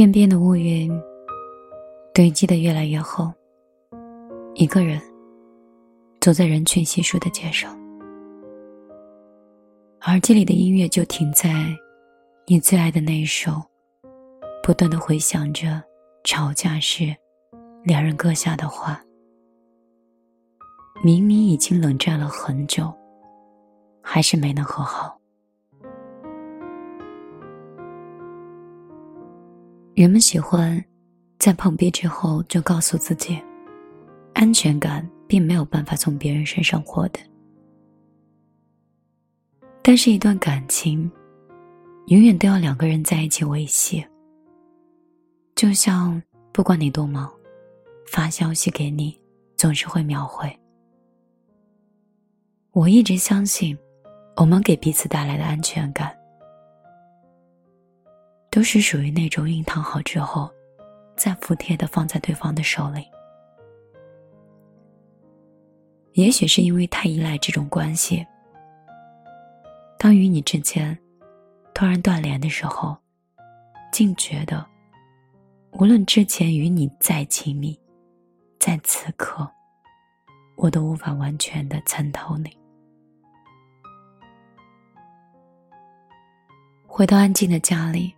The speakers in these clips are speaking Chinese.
天边的乌云堆积的越来越厚。一个人走在人群稀疏的街上，耳机里的音乐就停在你最爱的那一首，不断的回响着吵架时两人搁下的话。明明已经冷战了很久，还是没能和好。人们喜欢在碰壁之后就告诉自己，安全感并没有办法从别人身上获得。但是，一段感情永远都要两个人在一起维系。就像不管你多忙，发消息给你总是会秒回。我一直相信，我们给彼此带来的安全感。都是属于那种熨烫好之后，再服帖的放在对方的手里。也许是因为太依赖这种关系，当与你之间突然断联的时候，竟觉得，无论之前与你再亲密，在此刻，我都无法完全的参透你。回到安静的家里。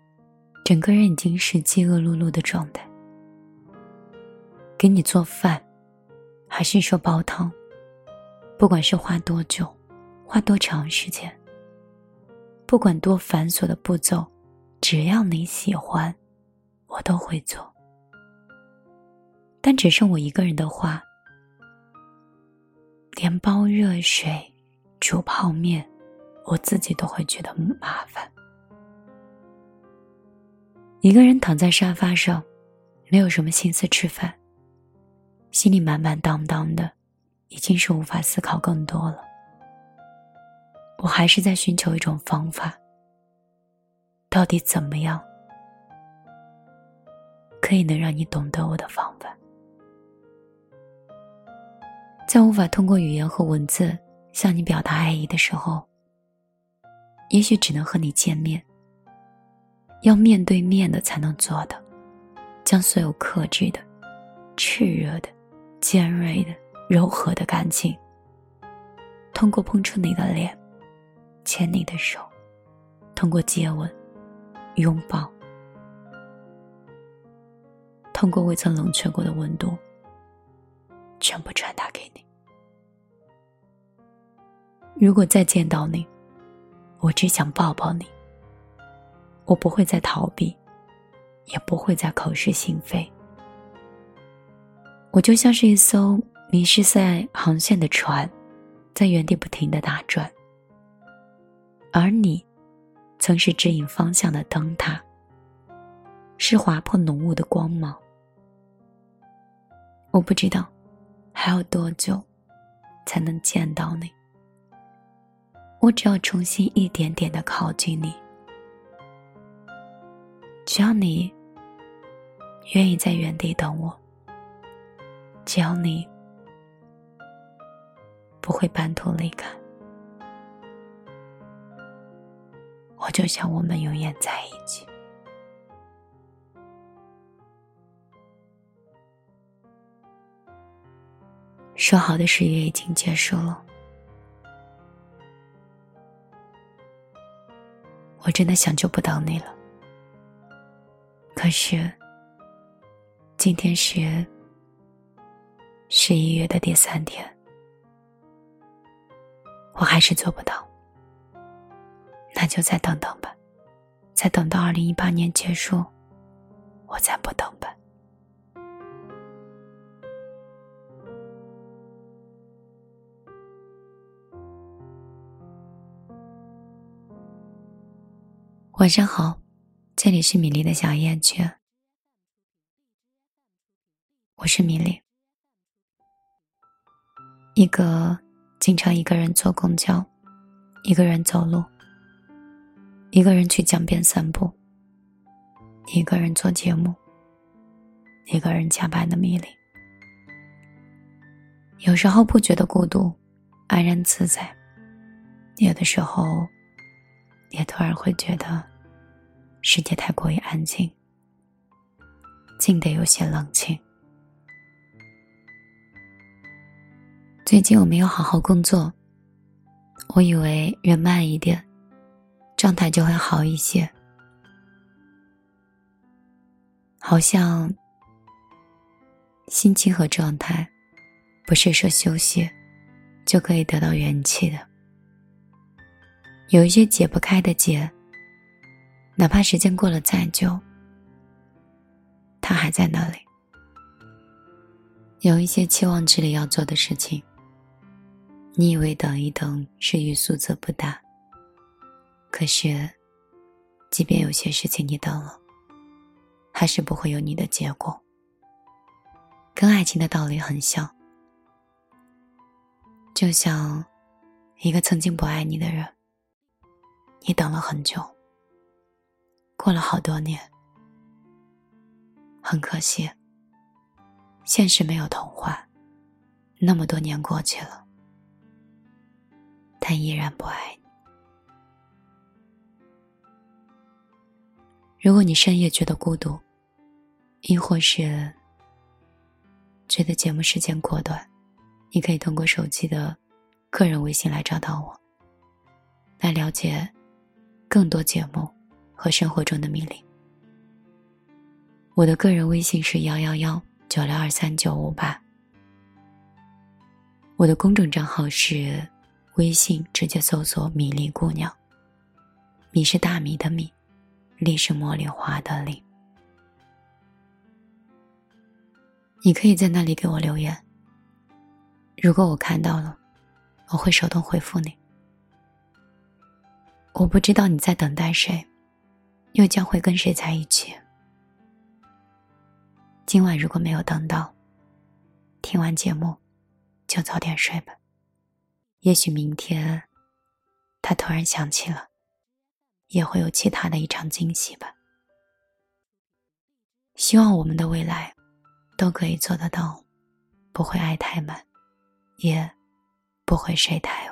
整个人已经是饥饿碌碌的状态。给你做饭，还是说煲汤，不管是花多久，花多长时间，不管多繁琐的步骤，只要你喜欢，我都会做。但只剩我一个人的话，连煲热水、煮泡面，我自己都会觉得麻烦。一个人躺在沙发上，没有什么心思吃饭，心里满满当当的，已经是无法思考更多了。我还是在寻求一种方法，到底怎么样可以能让你懂得我的方法？在无法通过语言和文字向你表达爱意的时候，也许只能和你见面。要面对面的才能做的，将所有克制的、炽热的、尖锐的、柔和的感情，通过碰触你的脸、牵你的手，通过接吻、拥抱，通过未曾冷却过的温度，全部传达给你。如果再见到你，我只想抱抱你。我不会再逃避，也不会再口是心非。我就像是一艘迷失在航线的船，在原地不停的打转。而你，曾是指引方向的灯塔，是划破浓雾的光芒。我不知道还要多久才能见到你。我只要重新一点点的靠近你。只要你愿意在原地等我，只要你不会半途离开，我就想我们永远在一起。说好的十月已经结束了，我真的想就不等你了。可是，今天是十一月的第三天，我还是做不到。那就再等等吧，再等到二零一八年结束，我再不等吧。晚上好。这里是米粒的小夜曲，我是米粒，一个经常一个人坐公交、一个人走路、一个人去江边散步、一个人做节目、一个人加班的米粒。有时候不觉得孤独，安然自在；有的时候，也突然会觉得世界太过于安静，静得有些冷清。最近我没有好好工作，我以为人慢一点，状态就会好一些，好像心情和状态。不是说休息就可以得到元气的。有一些解不开的结，哪怕时间过了再久，他还在那里。有一些期望值里要做的事情，你以为等一等是欲速则不达，可是，即便有些事情你等了，还是不会有你的结果。跟爱情的道理很像。就像一个曾经不爱你的人，你等了很久，过了好多年，很可惜，现实没有童话，那么多年过去了，他依然不爱你。如果你深夜觉得孤独，亦或是觉得节目时间过短，你可以通过手机的个人微信来找到我，来了解更多节目和生活中的秘密。我的个人微信是幺幺幺九六二三九五八，我的公众账号是微信直接搜索“米粒姑娘”，米是大米的米，粒是茉莉花的粒。你可以在那里给我留言。如果我看到了，我会手动回复你。我不知道你在等待谁，又将会跟谁在一起。今晚如果没有等到，听完节目就早点睡吧。也许明天，他突然想起了，也会有其他的一场惊喜吧。希望我们的未来都可以做得到，不会爱太满。也不会睡太晚。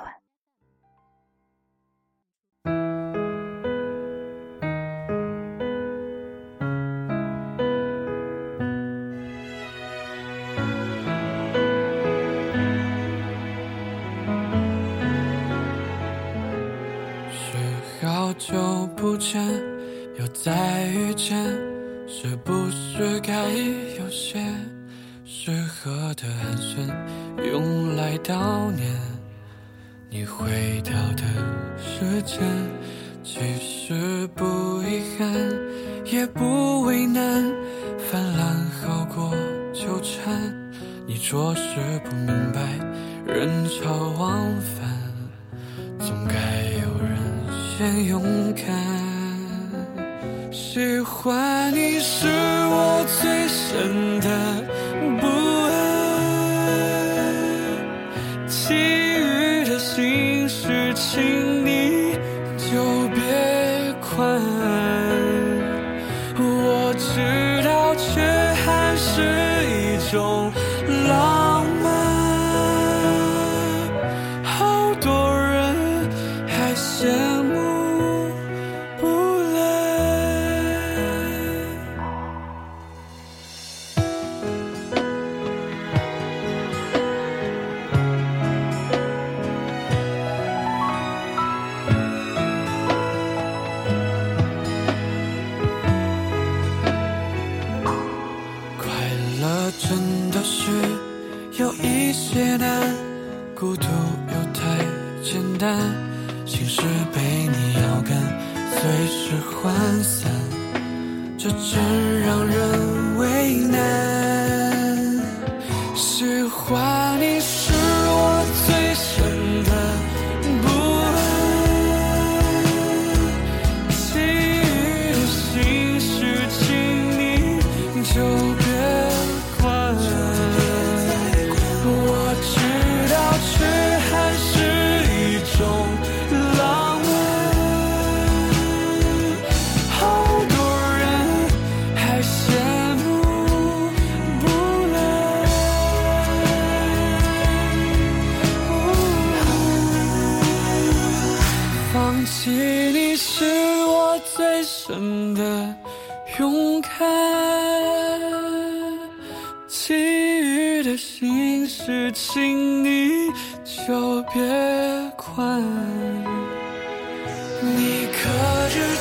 再遇见，是不是该有些？适合的寒暄，用来悼念你回到的时间。其实不遗憾，也不为难，泛滥好过纠缠。你着实不明白，人潮往返，总该有人先勇敢。喜欢你是我最深的。孤独又太简单，心事被你咬干，随时涣散，这真让人为难。喜欢你是的心事请你就别管。你可知